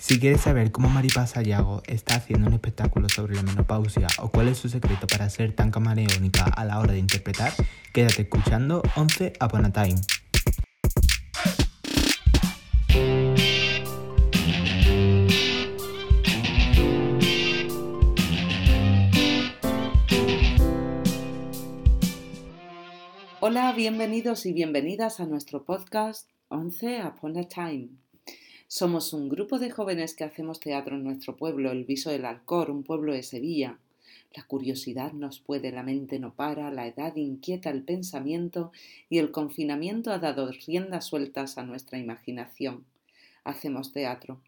Si quieres saber cómo Maripaz Sayago está haciendo un espectáculo sobre la menopausia o cuál es su secreto para ser tan camaleónica a la hora de interpretar, quédate escuchando 11 Upon a Time. Hola, bienvenidos y bienvenidas a nuestro podcast 11 Upon a Time. Somos un grupo de jóvenes que hacemos teatro en nuestro pueblo, el Viso del Alcor, un pueblo de Sevilla. La curiosidad nos puede, la mente no para, la edad inquieta el pensamiento y el confinamiento ha dado riendas sueltas a nuestra imaginación. Hacemos teatro.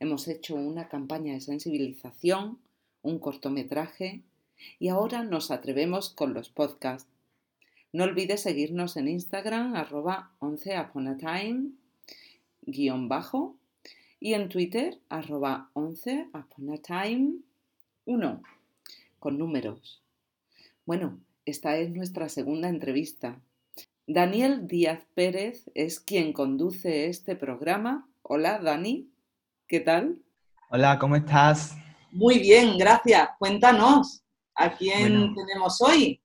Hemos hecho una campaña de sensibilización, un cortometraje y ahora nos atrevemos con los podcasts. No olvides seguirnos en Instagram arroba 11 guion bajo y en Twitter arroba 11 upon time 1 con números. Bueno, esta es nuestra segunda entrevista. Daniel Díaz Pérez es quien conduce este programa. Hola, Dani. ¿Qué tal? Hola, ¿cómo estás? Muy bien, gracias. Cuéntanos, ¿a quién tenemos hoy?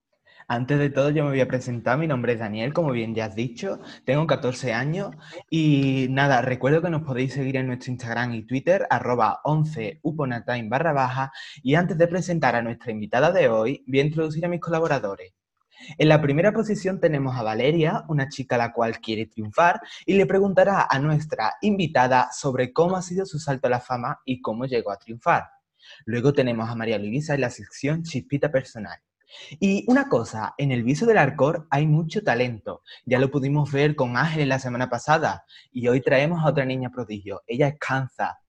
Antes de todo, yo me voy a presentar. Mi nombre es Daniel, como bien ya has dicho. Tengo 14 años y nada, recuerdo que nos podéis seguir en nuestro Instagram y Twitter, arroba 11 uponatime barra baja. Y antes de presentar a nuestra invitada de hoy, voy a introducir a mis colaboradores. En la primera posición tenemos a Valeria, una chica la cual quiere triunfar, y le preguntará a nuestra invitada sobre cómo ha sido su salto a la fama y cómo llegó a triunfar. Luego tenemos a María Luisa en la sección Chispita Personal. Y una cosa, en el viso del Arcor hay mucho talento. Ya lo pudimos ver con Ángel la semana pasada y hoy traemos a otra niña prodigio. Ella es Kanza.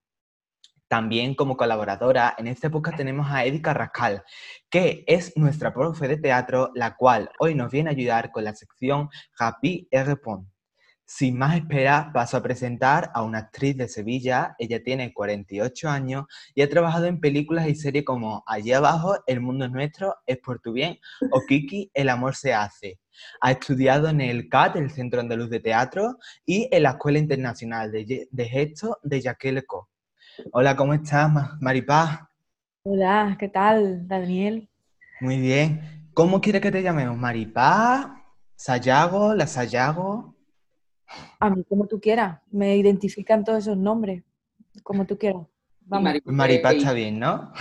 También como colaboradora, en esta época tenemos a Edith Carrascal, que es nuestra profe de teatro, la cual hoy nos viene a ayudar con la sección Happy Repond. Sin más espera, paso a presentar a una actriz de Sevilla. Ella tiene 48 años y ha trabajado en películas y series como Allí abajo, El mundo es nuestro, Es por tu bien o Kiki, El amor se hace. Ha estudiado en el CAT, el Centro Andaluz de Teatro, y en la Escuela Internacional de, de Gesto de Jacques. Hola, ¿cómo estás, Maripaz? Hola, ¿qué tal, Daniel? Muy bien. ¿Cómo quieres que te llamemos? ¿Maripaz? ¿Sayago? ¿La Sayago? A mí, como tú quieras. Me identifican todos esos nombres. Como tú quieras. Vamos. Maripá está bien, ¿no?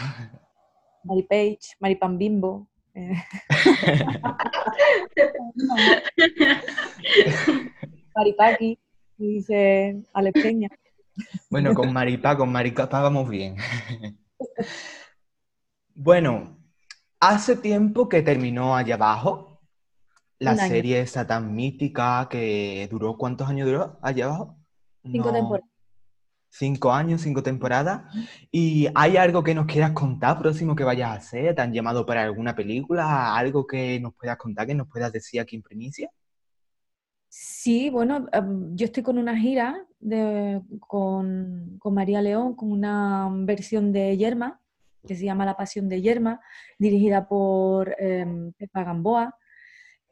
Maripage, Maripan Bimbo. Eh. Maripaki, dice Alex Peña. Bueno, con Maripá, con Maripá vamos bien. Bueno, hace tiempo que terminó allá abajo, la serie esa tan mítica que duró, ¿cuántos años duró allá abajo? Cinco temporadas. Cinco años, cinco temporadas. ¿Y hay algo que nos quieras contar próximo que vayas a hacer? ¿Te han llamado para alguna película? ¿Algo que nos puedas contar, que nos puedas decir aquí en primicia? Sí, bueno, em, yo estoy con una gira con, María León, con una versión de Yerma, que se llama La Pasión de Yerma, dirigida por eh, Pepa Gamboa.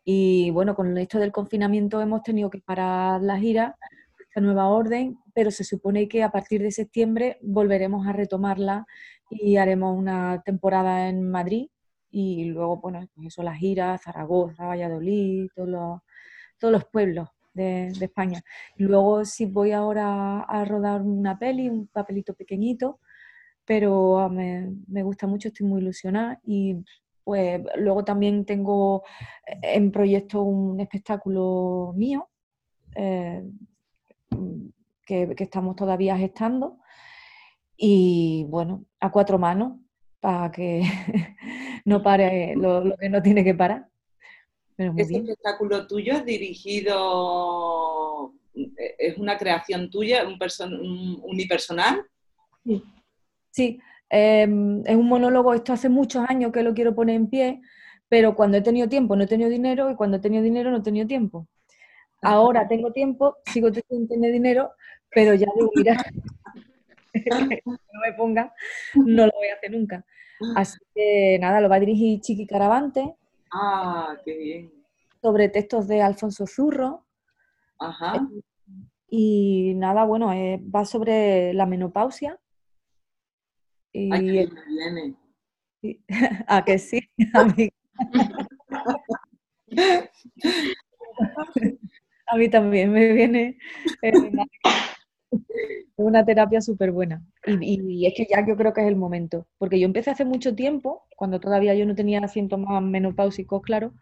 Y bueno, con esto del confinamiento hemos tenido que parar la gira, esta nueva orden, pero se supone que a partir de septiembre volveremos a retomarla y haremos una temporada en Madrid y luego, bueno, pues eso, la gira, Zaragoza, Valladolid, todos los, todos los pueblos de, España. Luego sí voy ahora a rodar una peli, un papelito pequeñito, pero ah, me, me gusta mucho, estoy muy ilusionada y pues luego también tengo eh, en proyecto un espectáculo mío eh, que, estamos todavía gestando y bueno, a cuatro manos para que no pare lo, que no tiene que parar. ¿Ese espectáculo tuyo es dirigido, eh, es una creación tuya, un, un unipersonal? Sí, sí. Em, es un monólogo, esto hace muchos años que lo quiero poner en pie, pero cuando he tenido tiempo no he tenido dinero y cuando he tenido dinero no he tenido tiempo. Ahora tengo tiempo, sigo teniendo dinero, pero ya digo, mira, no me ponga, no lo voy a hacer nunca. Así que nada, lo va a dirigir Chiqui Caravante. Ah, qué bien. Sobre textos de Alfonso Zurro. Ajá. Y nada, bueno, eh, va sobre la menopausia. Y... Ay, que viene. ¿A que sí? A mí también me viene eh, una terapia súper buena. Y, es que ya yo creo que es el momento. Porque yo empecé hace mucho tiempo, cuando todavía yo no tenía síntomas menopáusicos, claro,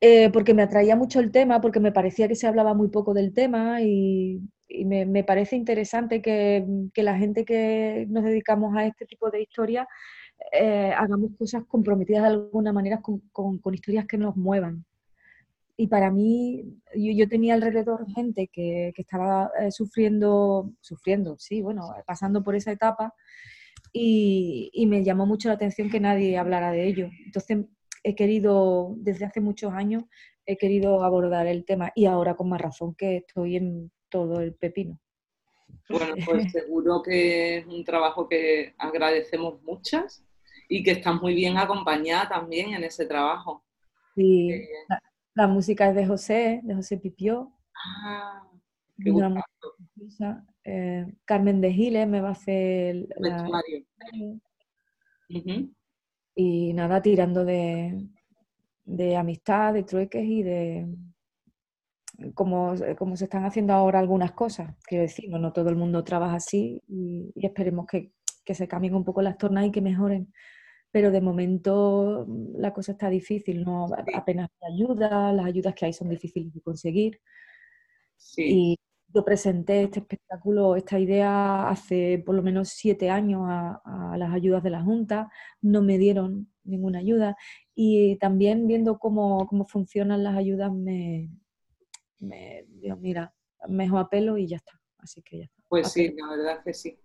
eh, porque me atraía mucho el tema, porque me parecía que se hablaba muy poco del tema y, me, parece interesante que, la gente que nos dedicamos a este tipo de historias eh, hagamos cosas comprometidas de alguna manera con, con historias que nos muevan y para mí, yo, tenía alrededor gente que, que estaba eh, sufriendo, sufriendo, sí, bueno, pasando por esa etapa y, y, me llamó mucho la atención que nadie hablara de ello. Entonces, he querido, desde hace muchos años, he querido abordar el tema y ahora con más razón que estoy en todo el pepino. Bueno, pues seguro que es un trabajo que agradecemos muchas y que estás muy bien acompañada también en ese trabajo. Sí, la música es de José, de José Pipió. Ah, eh, Carmen de Giles me va a hacer la... Y nada, tirando de, amistad, de trueques y de como, se están haciendo ahora algunas cosas. Quiero decir, no, todo el mundo trabaja así y, esperemos que, que, se cambien un poco las tornas y que mejoren. Pero de momento mm, la cosa está difícil, no apenas hay ayuda, las ayudas que hay son difíciles de conseguir. Y yo presenté este espectáculo, esta idea hace por lo menos siete años a, las ayudas de la Junta, no me dieron ninguna ayuda y también viendo cómo, funcionan las ayudas me, me digo, mira, mejor apelo y ya está. Así que ya está. Pues sí, la verdad es que sí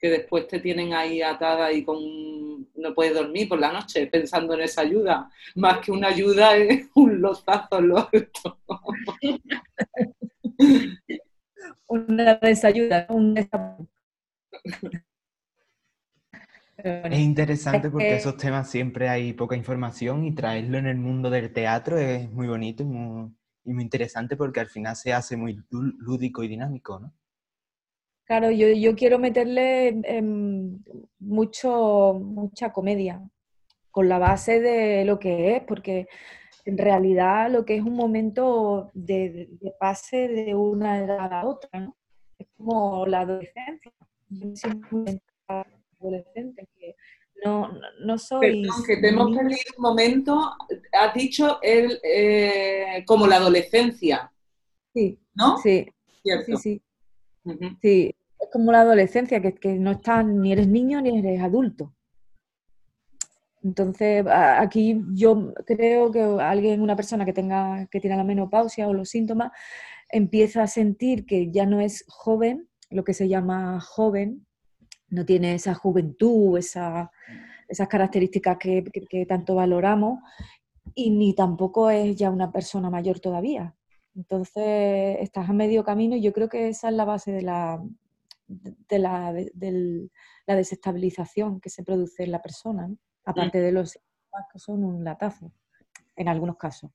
que después te tienen ahí atada y con no puedes dormir por la noche pensando en esa ayuda. Más que una ayuda es un lozazo lo una desayuda, un Es interesante porque esos temas siempre hay poca información y traerlo en el mundo del teatro es muy bonito y muy, y muy interesante porque al final se hace muy lúdico y dinámico, ¿no? Claro, yo, quiero meterle mucho, mucha comedia, con la base de lo que es, porque en realidad lo que es un momento de, pase de una edad a la otra, ¿no? Es como la adolescencia. Yo siempre adolescente, que no, no soy... Perdón, que tenemos que leer un momento, has dicho el, eh, como la adolescencia. Sí, ¿no? Sí, sí, sí. Sí, es como la adolescencia, que, que no estás, ni eres niño ni eres adulto. Entonces, aquí yo creo que alguien, una persona que tenga, que tiene la menopausia o los síntomas, empieza a sentir que ya no es joven, lo que se llama joven, no tiene esa juventud, esa, esas características que, que, tanto valoramos, y ni tampoco es ya una persona mayor todavía. Entonces, estás a medio camino y yo creo que esa es la base de la, de la, la, desestabilización que se produce en la persona, mm. aparte de los que son un latazo, en algunos casos,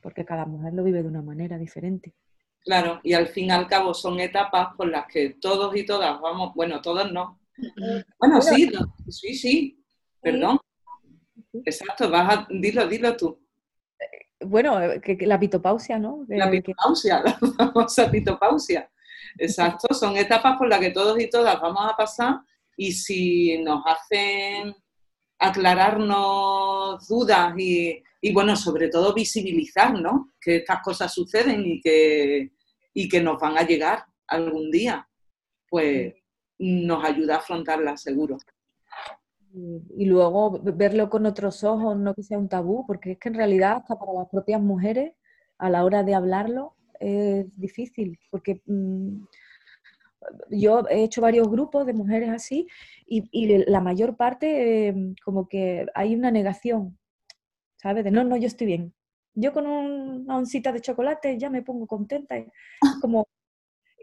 porque cada mujer lo vive de una manera diferente. Claro, y al fin y al cabo son etapas por las que todos y todas vamos, bueno, todos no. Bueno, sí, sí, sí, perdón. Exacto, vas a, dilo, dilo tú. Eh, bueno, eh, que, la pitopausia, ¿no? la pitopausia, la famosa pitopausia. Exacto, son etapas por las que todos y todas vamos a pasar y si nos hacen aclararnos dudas y, bueno, sobre todo visibilizar, ¿no? Que estas cosas suceden y que, y que nos van a llegar algún día, pues nos ayuda a afrontarlas seguro. Y luego verlo con otros ojos, no que sea un tabú, porque es que en realidad hasta para las propias mujeres, a la hora de hablarlo, es difícil, porque mm, yo he hecho varios grupos de mujeres así y, la mayor parte em, como que hay una negación, ¿sabes? De no, no, yo estoy bien. Yo con una oncita de chocolate ya me pongo contenta. Como,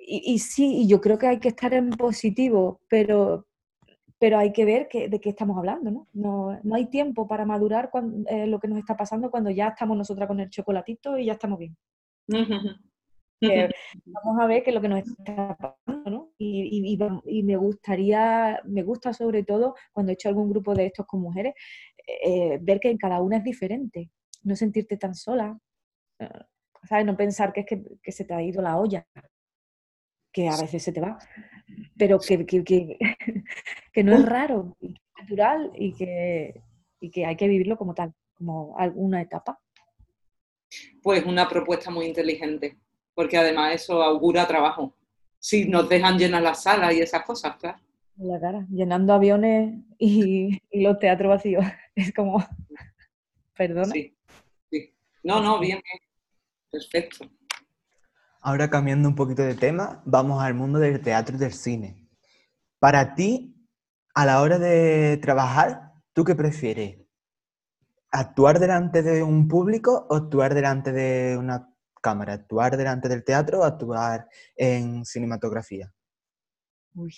y, sí, y yo creo que hay que estar en positivo, pero, pero hay que ver de qué estamos hablando, ¿no? No, no hay tiempo para madurar cuando, eh, lo que nos está pasando cuando ya estamos nosotras con el chocolatito y ya estamos bien. vamos a ver qué es lo que nos está pasando, ¿no? Y, me gustaría, me gusta sobre todo cuando he hecho algún grupo de estos con mujeres, eh, ver que en cada una es diferente, no sentirte tan sola, eh, ¿sabes? No pensar que es que, se te ha ido la olla, que a veces se te va, pero que, que, no es raro, es natural y que, y que hay que vivirlo como tal, como alguna etapa. Pues una propuesta muy inteligente porque además eso augura trabajo. Si nos dejan llenar las salas y esas cosas, claro. La cara, llenando aviones y, los teatros vacíos. Es como, perdona. Sí, sí. No, no, bien, bien. Perfecto. Ahora cambiando un poquito de tema, vamos al mundo del teatro y del cine. Para ti, a la hora de trabajar, ¿tú qué prefieres? ¿Actuar delante de un público o actuar delante de una cámara? ¿Actuar delante del teatro o actuar en cinematografía? Uy,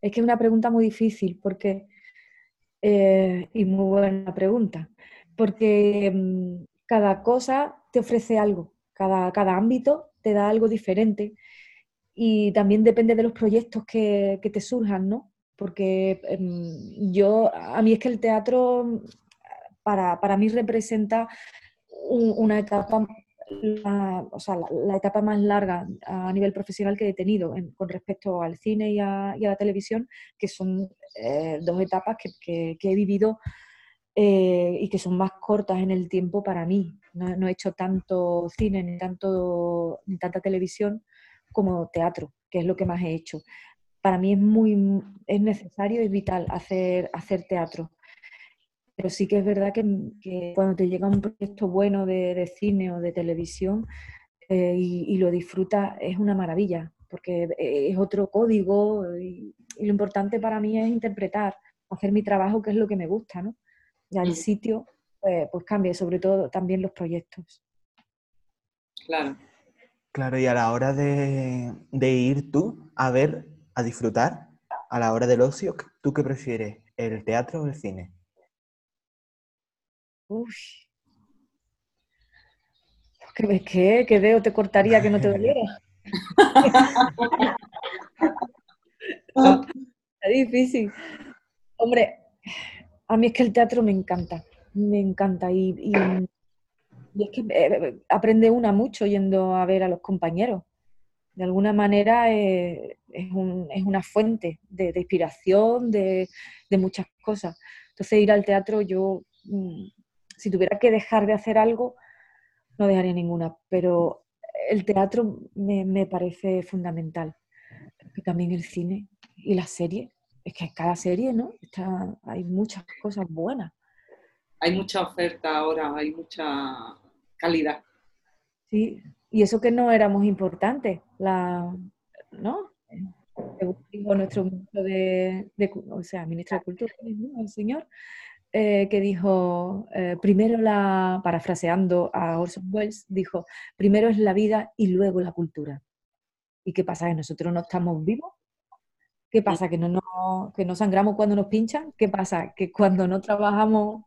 es que es una pregunta muy difícil porque, eh, y muy buena pregunta, porque mm, cada cosa te ofrece algo, cada, cada ámbito te da algo diferente y también depende de los proyectos que, te surjan, ¿no? Porque em, yo, a mí es que el teatro para, para mí representa una etapa la, o sea, la, etapa más larga a nivel profesional que he tenido con respecto al cine y a, la televisión, que son eh, dos etapas que, he vivido eh, y que son más cortas en el tiempo para mí. No, he hecho tanto cine ni, tanto, ni tanta televisión como teatro, que es lo que más he hecho. Para mí es muy es necesario y vital hacer, hacer teatro pero sí que es verdad que, cuando te llega un proyecto bueno de, cine o de televisión eh, y, lo disfrutas, es una maravilla, porque es otro código y, lo importante para mí es interpretar, hacer mi trabajo, que es lo que me gusta, ¿no? Y al mm. sitio, pues, pues cambia, sobre todo también los proyectos. Claro. Claro, y a la hora de, de ir tú a ver, a disfrutar, a la hora del ocio, ¿tú qué prefieres, el teatro o el cine? Uy. ¿Qué, qué, ¿Qué dedo te cortaría que no te doliera? es difícil. Hombre, a mí es que el teatro me encanta, me encanta y, es que eh, aprende una mucho yendo a ver a los compañeros. De alguna manera eh, es, una fuente de, inspiración, de, de, muchas cosas. Entonces ir al teatro yo mm, si tuviera que dejar de hacer algo, no dejaría ninguna, pero el teatro me, parece fundamental. Y también el cine y la serie. Es que cada serie, ¿no? Está, hay muchas cosas buenas. Hay mucha oferta ahora, hay mucha calidad. Sí, y eso que no éramos importantes, la, ¿no? Dijo nuestro ministro de, o sea, ministro de Cultura, el señor, eh, que dijo, eh, primero la, parafraseando a Orson Welles, dijo, primero es la vida y luego la cultura. ¿Y qué pasa? ¿Que nosotros no estamos vivos? ¿Qué pasa? ¿Que no, no, que no sangramos cuando nos pinchan? ¿Qué pasa? ¿Que cuando no trabajamos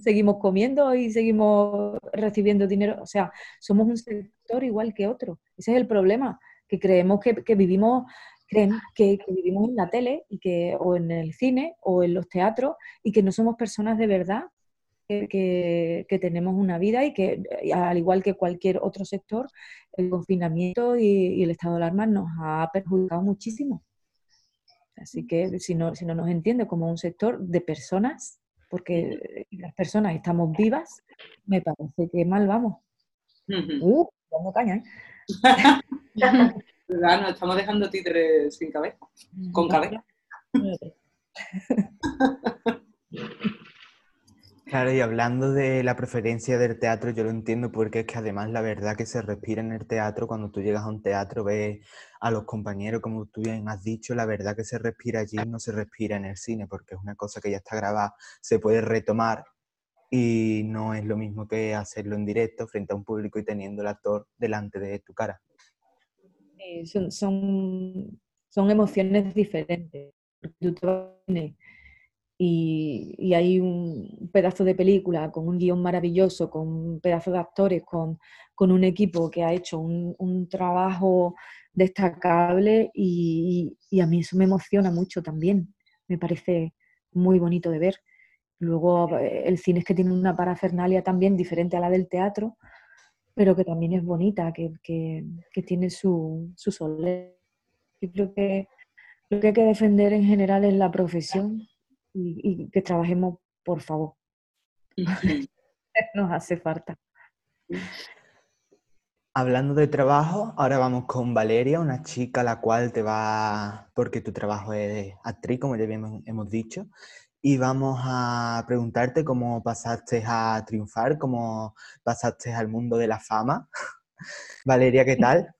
seguimos comiendo y seguimos recibiendo dinero? O sea, somos un sector igual que otro. Ese es el problema, que creemos que, que vivimos creen que, vivimos en la tele y que, o en el cine o en los teatros y que no somos personas de verdad, que, tenemos una vida y que, al igual que cualquier otro sector, el confinamiento y, el estado de alarma nos ha perjudicado muchísimo. Así que si no, si no nos entiende como un sector de personas, porque las personas estamos vivas, me parece que mal vamos. Uh, caña, ¿eh? Nos estamos dejando títeres sin cabeza, con cabeza. Claro, y hablando de la preferencia del teatro, yo lo entiendo porque es que además la verdad que se respira en el teatro, cuando tú llegas a un teatro, ves a los compañeros, como tú bien has dicho, la verdad que se respira allí, no se respira en el cine, porque es una cosa que ya está grabada, se puede retomar y no es lo mismo que hacerlo en directo frente a un público y teniendo el actor delante de tu cara. Eh, son, son, emociones diferentes. Tú te y, y, hay un pedazo de película con un guion maravilloso, con un pedazo de actores, con, con un equipo que ha hecho un, trabajo destacable y, a mí eso me emociona mucho también. Me parece muy bonito de ver. Luego eh, el cine es que tiene una parafernalia también diferente a la del teatro, pero que también es bonita, que, tiene su, su Yo creo que lo que hay que defender en general es la profesión y, que trabajemos, por favor. Nos hace falta. Hablando de trabajo, ahora vamos con Valeria, una chica a la cual te va, porque tu trabajo es actriz, como ya hemos dicho, y vamos a preguntarte cómo pasaste a triunfar, cómo pasaste al mundo de la fama. Valeria, ¿qué tal?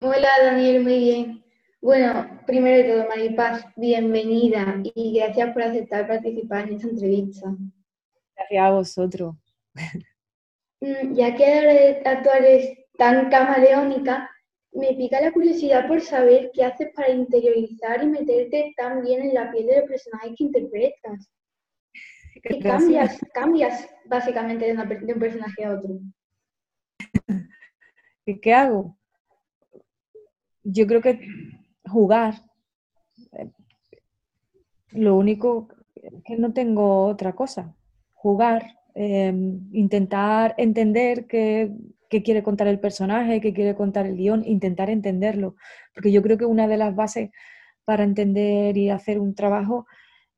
Hola Daniel, muy bien. Bueno, primero de todo, Maripaz, bienvenida y gracias por aceptar participar en esta entrevista. Gracias a vosotros. Mm, ya que ahora de actuar es tan camaleónica, me pica la curiosidad por saber qué haces para interiorizar y meterte tan bien en la piel de los personajes que interpretas. ¿Qué cambias, cambias básicamente de, un personaje a otro? ¿Qué, hago? Yo creo que jugar. Lo único que no tengo otra cosa. Jugar, em, intentar entender que qué quiere contar el personaje, qué quiere contar el guion, intentar entenderlo. Porque yo creo que una de las bases para entender y hacer un trabajo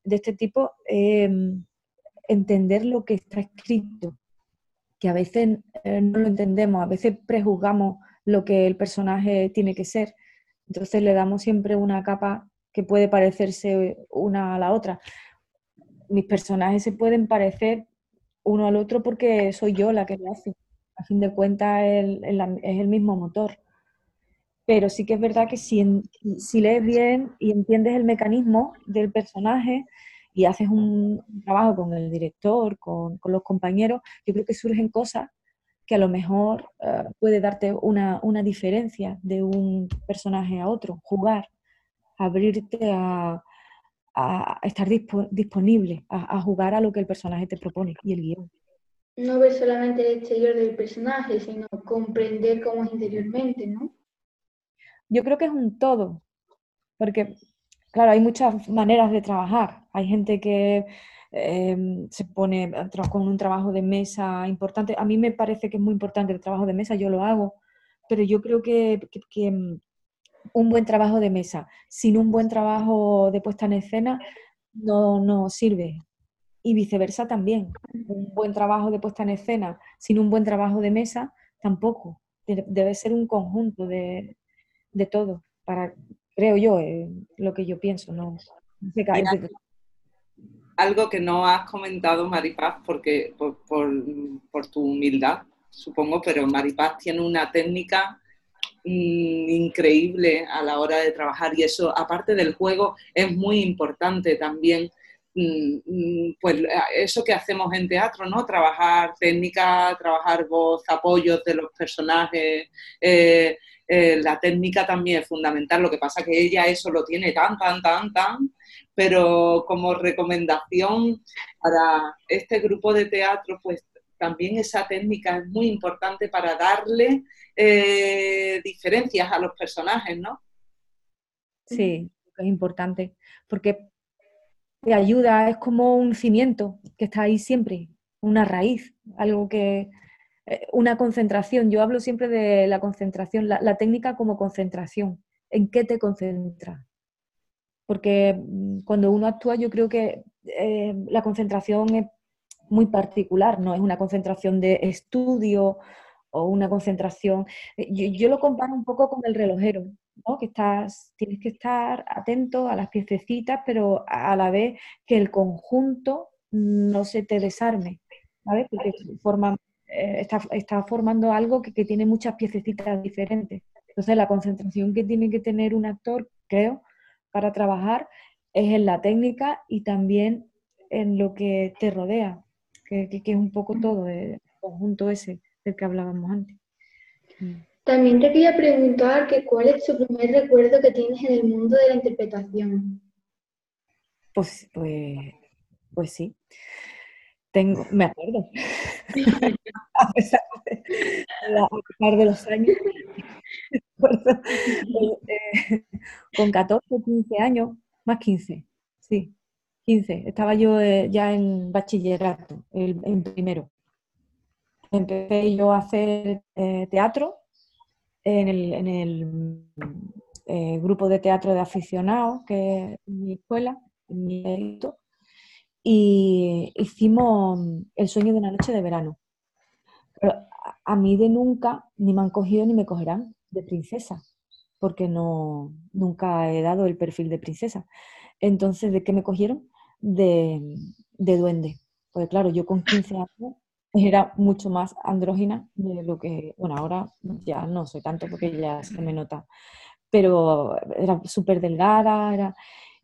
de este tipo es em, entender lo que está escrito, que a veces eh, no lo entendemos, a veces prejuzgamos lo que el personaje tiene que ser. Entonces le damos siempre una capa que puede parecerse una a la otra. Mis personajes se pueden parecer uno al otro porque soy yo la que lo hace a fin de cuentas es el, mismo motor. Pero sí que es verdad que si, lees bien y entiendes el mecanismo del personaje y haces un, trabajo con el director, con, los compañeros, yo creo que surgen cosas que a lo mejor eh, puede darte una, diferencia de un personaje a otro, jugar, abrirte a, estar disponible, a, a, jugar a lo que el personaje te propone y el guion no ver solamente el exterior del personaje, sino comprender cómo es interiormente, ¿no? Yo creo que es un todo, porque, claro, hay muchas maneras de trabajar. Hay gente que em, se pone con un trabajo de mesa importante. A mí me parece que es muy importante el trabajo de mesa, yo lo hago, pero yo creo que, que em, un buen trabajo de mesa sin un buen trabajo de puesta en escena no, no sirve y viceversa también. Un buen trabajo de puesta en escena sin un buen trabajo de mesa tampoco. Debe ser un conjunto de, todo, para, creo yo, eh, lo que yo pienso. No, algo que no has comentado, Maripaz, porque por, por, tu humildad, supongo, pero Maripaz tiene una técnica mm, increíble a la hora de trabajar y eso, aparte del juego, es muy importante también pues eso que hacemos en teatro, ¿no? Trabajar técnica, trabajar voz, apoyos de los personajes. Eh, eh, la técnica también es fundamental, lo que pasa que ella eso lo tiene tan, tan, tan, tan, pero como recomendación para este grupo de teatro, pues también esa técnica es muy importante para darle eh, diferencias a los personajes, ¿no? Sí, es importante, porque te ayuda, es como un cimiento que está ahí siempre, una raíz, algo que, eh, una concentración. Yo hablo siempre de la concentración, la, técnica como concentración. ¿En qué te concentras? Porque mm, cuando uno actúa yo creo que eh, la concentración es muy particular, no es una concentración de estudio o una concentración. Eh, yo, yo, lo comparo un poco con el relojero que estás, tienes que estar atento a las piececitas, pero a la vez que el conjunto no se te desarme, ¿sabes? Porque forma, eh, está, formando algo que, tiene muchas piececitas diferentes. Entonces, la concentración que tiene que tener un actor, creo, para trabajar es en la técnica y también en lo que te rodea, que, es un poco todo, el conjunto ese del que hablábamos antes. También te quería preguntar que cuál es tu primer recuerdo que tienes en el mundo de la interpretación. Pues, pues, pues sí. tengo, me acuerdo, a, pesar de, los años, eh, con 14, 15 años, más 15, sí, 15, estaba yo eh, ya en bachillerato, en primero. Empecé yo a hacer eh, teatro en el, grupo de teatro de aficionados, que es mi escuela, en mi edito, y hicimos El sueño de una noche de verano. Pero a mí de nunca ni me han cogido ni me cogerán de princesa, porque no, nunca he dado el perfil de princesa. Entonces, ¿de qué me cogieron? De, de duende. Porque claro, yo con 15 años era mucho más andrógina de lo que, bueno, ahora ya no soy tanto porque ya se me nota, pero era súper delgada, era...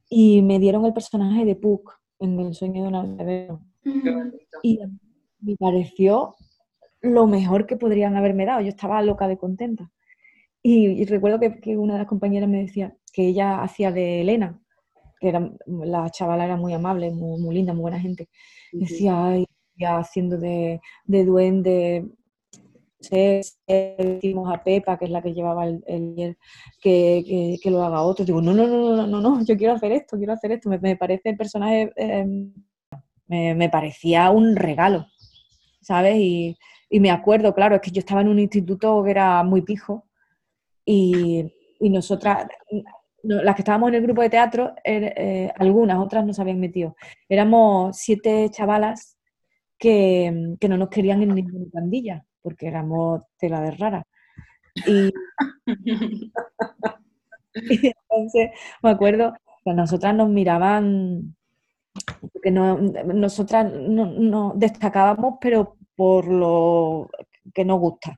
y me dieron el personaje de Puck, en el sueño de una bebé. Y me pareció lo mejor que podrían haberme dado. Yo estaba loca de contenta. Y, recuerdo que, una de las compañeras me decía que ella hacía de Elena, que era, la chavala era muy amable, muy, linda, muy buena gente. Decía, ay, haciendo de, de duende, decimos a Pepa, que es la que llevaba el, que, que, lo haga otro. Digo, no, no, no, no, no, no, yo quiero hacer esto, quiero hacer esto. Me, parece el personaje, em, me, parecía un regalo, ¿sabes? Y, me acuerdo, claro, es que yo estaba en un instituto que era muy pijo y, nosotras, las que estábamos en el grupo de teatro, er, eh, algunas, otras no se habían metido. Éramos siete chavalas que, que no nos querían en ninguna pandilla porque éramos tela de rara. Y, entonces me acuerdo que nosotras nos miraban, que no, nosotras no, destacábamos, pero por lo que nos gusta.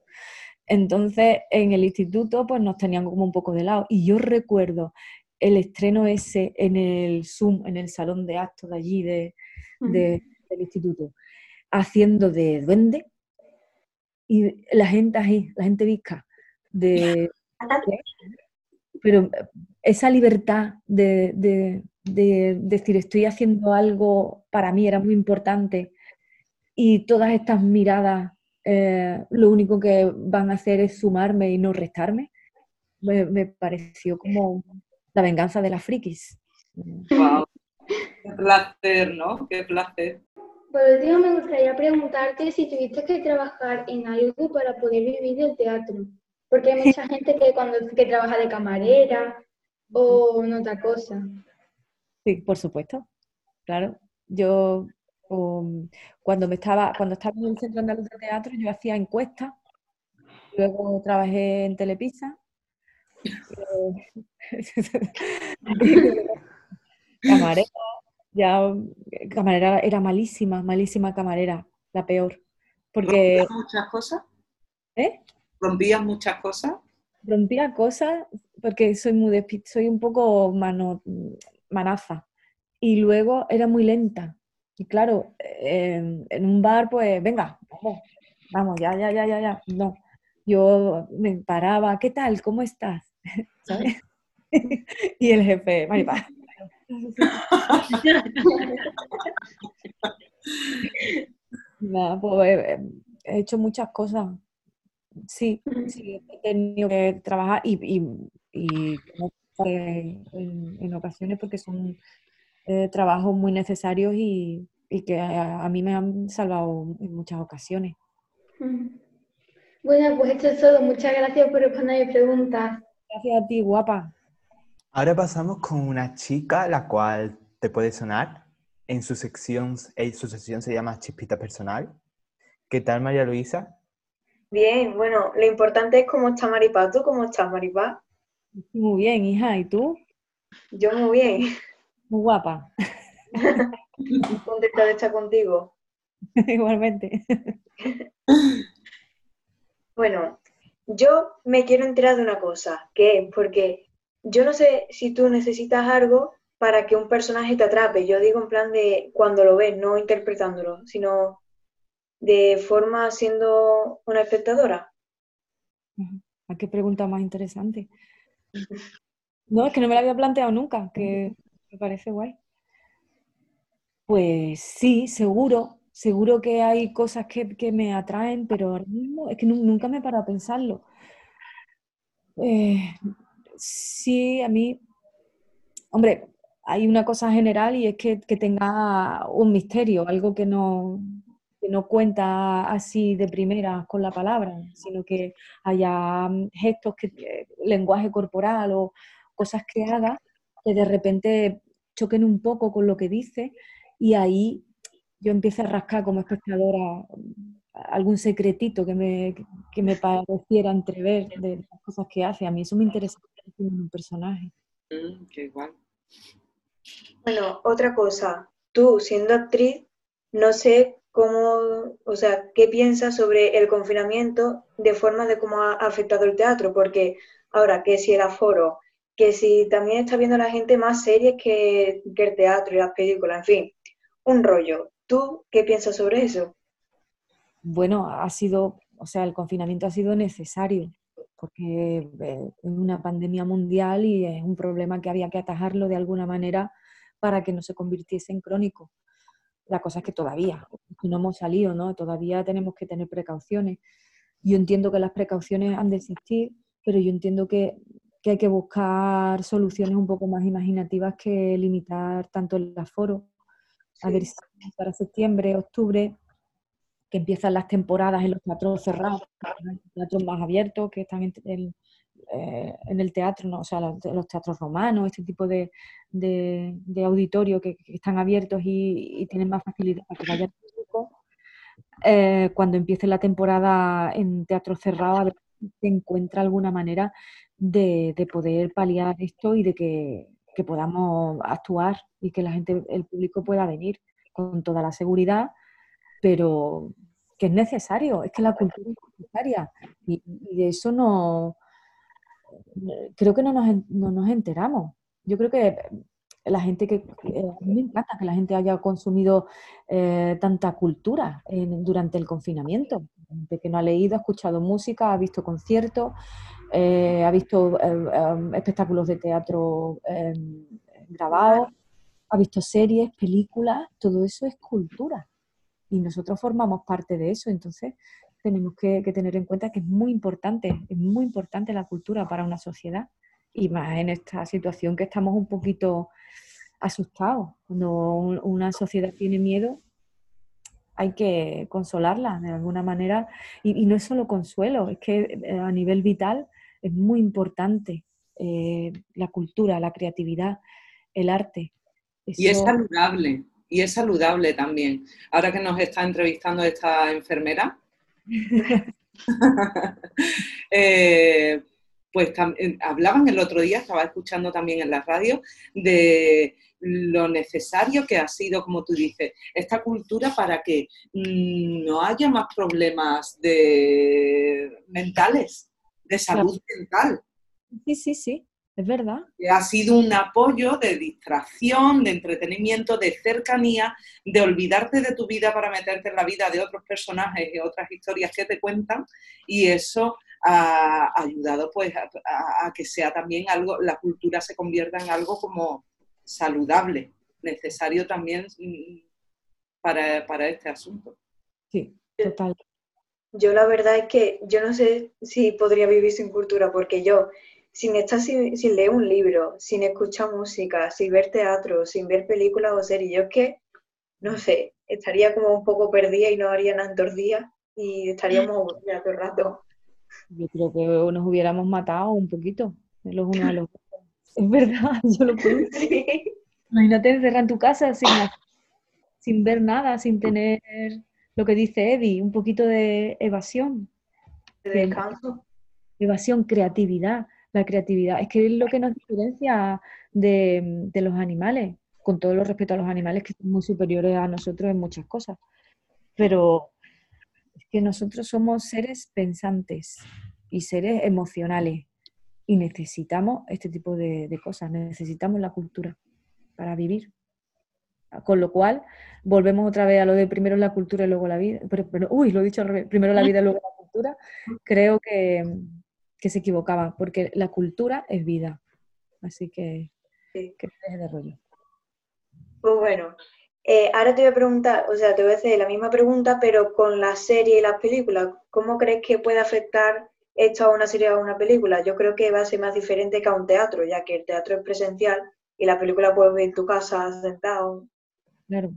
Entonces, en el instituto, pues nos tenían como un poco de lado. Y yo recuerdo el estreno ese en el Zoom, en el salón de actos de allí de, del instituto, haciendo de duende, y la gente ahí, la gente visca, de, pero esa libertad de, decir estoy haciendo algo para mí era muy importante y todas estas miradas eh, lo único que van a hacer es sumarme y no restarme, me, pareció como la venganza de las frikis. Wow. Qué placer, ¿no? Qué placer. Por último, me gustaría preguntarte si tuviste que trabajar en algo para poder vivir del teatro. Porque hay mucha gente que, cuando, que trabaja de camarera o en otra cosa. Sí, por supuesto. Claro. Yo, um, cuando, me estaba, cuando estaba en el Centro Andaluz de Teatro, yo hacía encuestas. Luego trabajé en Telepisa. camarera, ya camarera era malísima, malísima camarera, la peor. Porque... ¿Rompías muchas cosas? ¿Eh? ¿Rompías muchas cosas? Rompía cosas porque soy muy soy un poco mano, manaza. Y luego era muy lenta. Y claro, en un bar, pues, venga, vamos, vamos, ya, ya, ya, ya, ya. No. Yo me paraba, ¿qué tal? ¿Cómo estás? ¿Sabes? y el jefe, Maripaz, Pues, eh, he hecho muchas cosas. Sí, sí, he tenido que trabajar y, en, ocasiones porque son eh, trabajos muy necesarios y, que a, mí me han salvado en muchas ocasiones. Bueno, pues esto es todo. Muchas gracias por responder mis preguntas. Gracias a ti, guapa. Ahora pasamos con una chica, la cual te puede sonar. En su sección, en su sección se llama Chispita Personal. ¿Qué tal, María Luisa? Bien, bueno, lo importante es cómo está Maripá. ¿Tú cómo estás, Maripá? Muy bien, hija. ¿Y tú? Yo muy bien. Muy guapa. Contenta de estar contigo. Igualmente. bueno, yo me quiero enterar de una cosa, que es porque yo no sé si tú necesitas algo para que un personaje te atrape. Yo digo en plan de cuando lo ves, no interpretándolo, sino de forma siendo una espectadora. ¿A qué pregunta más interesante? No, es que no me la había planteado nunca, que me parece guay. Pues sí, seguro, seguro que hay cosas que, me atraen, pero ahora mismo es que nunca me he parado a pensarlo. Eh, sí, a mí, hombre, hay una cosa general y es que, tenga un misterio, algo que no, no cuenta así de primera con la palabra, sino que haya mm, gestos, que, eh, lenguaje corporal o cosas creadas que de repente choquen un poco con lo que dice y ahí yo empiezo a rascar como espectadora mm, algún secretito que me, que me pareciera entrever de las cosas que hace. A mí eso me interesa en un personaje. Mm, qué igual. Bueno, otra cosa, tú siendo actriz, no sé cómo, o sea, qué piensas sobre el confinamiento de forma de cómo ha afectado el teatro, porque ahora que si el aforo, que si también está viendo la gente más series que, que el teatro y las películas, en fin, un rollo. ¿Tú qué piensas sobre eso? Bueno, ha sido, o sea, el confinamiento ha sido necesario porque eh, es una pandemia mundial y es un problema que había que atajarlo de alguna manera para que no se convirtiese en crónico. La cosa es que todavía no hemos salido, ¿no? Todavía tenemos que tener precauciones. Yo entiendo que las precauciones han de existir, pero yo entiendo que, que hay que buscar soluciones un poco más imaginativas que limitar tanto el aforo. A ver si para septiembre, octubre que empiezan las temporadas en los teatros cerrados, en los teatros más abiertos, que están en, eh, el teatro, ¿no? o sea, los, teatros romanos, este tipo de, de, auditorio que, están abiertos y, tienen más facilidad para que vaya el público. Eh, cuando empiece la temporada en teatro cerrado, a ver si se encuentra alguna manera de, poder paliar esto y de que, que podamos actuar y que la gente, el público pueda venir con toda la seguridad pero que es necesario, es que la cultura es necesaria y, de eso no, creo que no nos, enteramos. Yo creo que la gente que, mí me encanta que la gente haya consumido eh, tanta cultura durante el confinamiento, gente que no ha leído, ha escuchado música, ha visto conciertos, eh, ha visto eh, espectáculos de teatro grabados, ha visto series, películas, todo eso es cultura y nosotros formamos parte de eso. Entonces, tenemos que, tener en cuenta que es muy importante, es muy importante la cultura para una sociedad y más en esta situación que estamos un poquito asustados. Cuando una sociedad tiene miedo, hay que consolarla de alguna manera. Y, no es solo consuelo, es que eh, a nivel vital es muy importante eh, la cultura, la creatividad, el arte. Y es saludable, y es saludable también. Ahora que nos está entrevistando esta enfermera, eh, pues eh, hablaban el otro día, estaba escuchando también en la radio, de lo necesario que ha sido, como tú dices, esta cultura para que mm, no haya más problemas de mentales, de salud mental. Sí, sí, sí es verdad. Ha sido un apoyo de distracción, de entretenimiento, de cercanía, de olvidarte de tu vida para meterte en la vida de otros personajes y otras historias que te cuentan y eso ha ayudado pues a, que sea también algo, la cultura se convierta en algo como saludable, necesario también mm, para, para este asunto. Sí, total. Yo la verdad es que yo no sé si podría vivir sin cultura porque yo sin estar sin, leer un libro, sin escuchar música, sin ver teatro, sin ver películas o series, yo es que, no sé, estaría como un poco perdida y no haría nada en dos días y estaríamos aburridas todo el rato. Yo creo que nos hubiéramos matado un poquito, los unos a los otros. Es verdad, yo lo puedo Imagínate encerrar en tu casa sin, sin ver nada, sin tener lo que dice Eddie, un poquito de evasión. De descanso. Evasión, creatividad la creatividad. Es que es lo que nos diferencia de, los animales, con todo el respeto a los animales que son muy superiores a nosotros en muchas cosas. Pero es que nosotros somos seres pensantes y seres emocionales y necesitamos este tipo de, cosas, necesitamos la cultura para vivir. Con lo cual, volvemos otra vez a lo de primero la cultura y luego la vida. Pero, pero uy, lo he dicho al revés, primero la vida y luego la cultura. Creo que, que se equivocaba, porque la cultura es vida. Así que, que deje de rollo. Pues bueno, Eh, ahora te voy a preguntar, o sea, te voy a hacer la misma pregunta, pero con la serie y las películas. ¿Cómo crees que puede afectar esto a una serie o a una película? Yo creo que va a ser más diferente que a un teatro, ya que el teatro es presencial y la película puedes ver en tu casa sentado. Claro.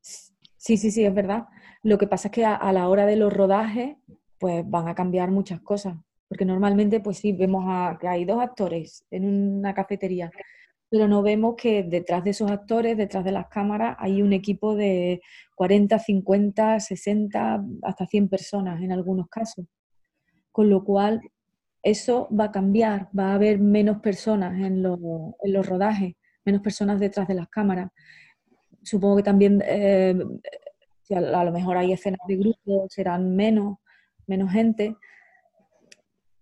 Sí, sí, sí, es verdad. Lo que pasa es que a, la hora de los rodajes, pues van a cambiar muchas cosas. Porque normalmente, pues sí, vemos a, que hay dos actores en una cafetería, pero no vemos que detrás de esos actores, detrás de las cámaras, hay un equipo de 40, 50, 60, hasta 100 personas en algunos casos. Con lo cual, eso va a cambiar, va a haber menos personas en, en los rodajes, menos personas detrás de las cámaras. Supongo que también eh, a, lo mejor hay escenas de grupo, serán menos, menos gente.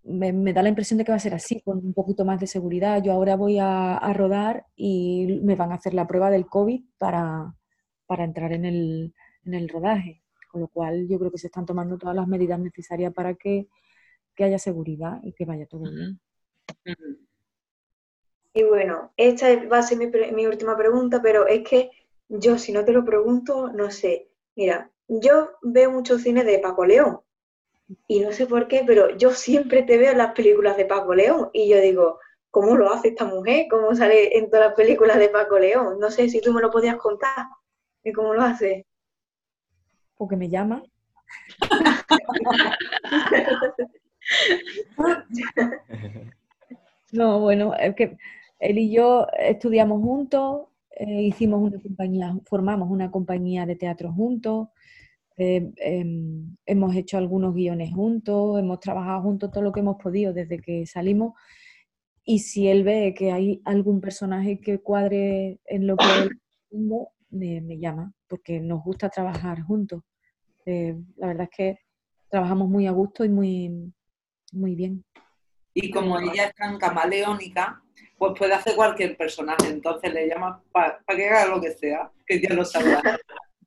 Me, da la impresión de que va a ser así, con un poquito más de seguridad. Yo ahora voy a, rodar y me van a hacer la prueba del COVID para, entrar en el, en el, rodaje. Con lo cual yo creo que se están tomando todas las medidas necesarias para que, haya seguridad y que vaya todo bien. Y bueno, esta va a ser mi, mi última pregunta, pero es que yo si no te lo pregunto, no sé. Mira, yo veo mucho cine de Paco León y no sé por qué, pero yo siempre te veo en las películas de Paco León y yo digo, ¿cómo lo hace esta mujer? ¿Cómo sale en todas las películas de Paco León? No sé si tú me lo podías contar de cómo lo hace. Porque me llama. no, bueno, es que él y yo estudiamos juntos, eh, hicimos una compañía, formamos una compañía de teatro juntos, eh, em, hemos hecho algunos guiones juntos, hemos trabajado juntos todo lo que hemos podido desde que salimos. Y si él ve que hay algún personaje que cuadre en lo que él me, me llama, porque nos gusta trabajar juntos. Eh, la verdad es que trabajamos muy a gusto y muy, muy bien. Y como ella es tan camaleónica, pues puede hacer cualquier personaje. Entonces le llamas para que haga lo que sea, que ya lo sabrá.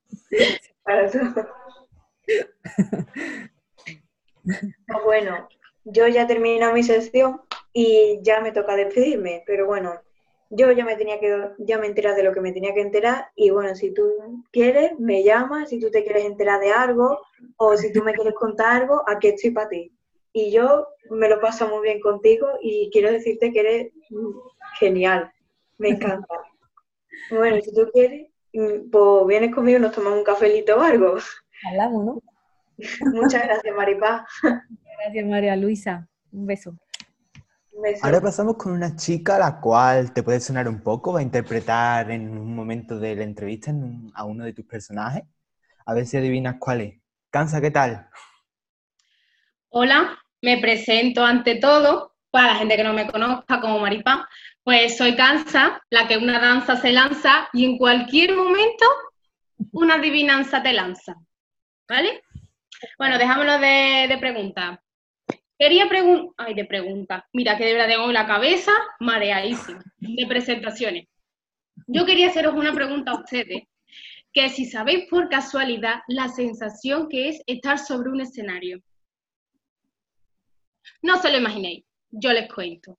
bueno, yo ya he terminado mi sesión y ya me toca despedirme, pero bueno, yo ya me tenía que ya me enteré de lo que me tenía que enterar y bueno, si tú quieres, me llamas, si tú te quieres enterar de algo o si tú me quieres contar algo, aquí estoy para ti y yo me lo paso muy bien contigo y quiero decirte que eres genial, me encanta. Bueno, si tú quieres, pues vienes conmigo y nos tomamos un cafelito o algo. Hablamos, ¿no? Muchas gracias, Maripá. Gracias, María Luisa. Un beso. Un beso. Ahora pasamos con una chica a la cual te puede sonar un poco, va a interpretar en un momento de la entrevista a uno de tus personajes. A ver si adivinas cuál es. Cansa, ¿qué tal? Hola, me presento ante todo, para la gente que no me conozca como Maripá, pues soy Cansa, la que una danza se lanza y en cualquier momento una adivinanza te lanza. ¿Vale? Bueno, dejámonos de, de preguntas. Quería preguntar, ay, de pregunta. Mira, que de verdad tengo la cabeza mareadísima de presentaciones. Yo quería haceros una pregunta a ustedes, que si sabéis por casualidad la sensación que es estar sobre un escenario. No se lo imaginéis, yo les cuento.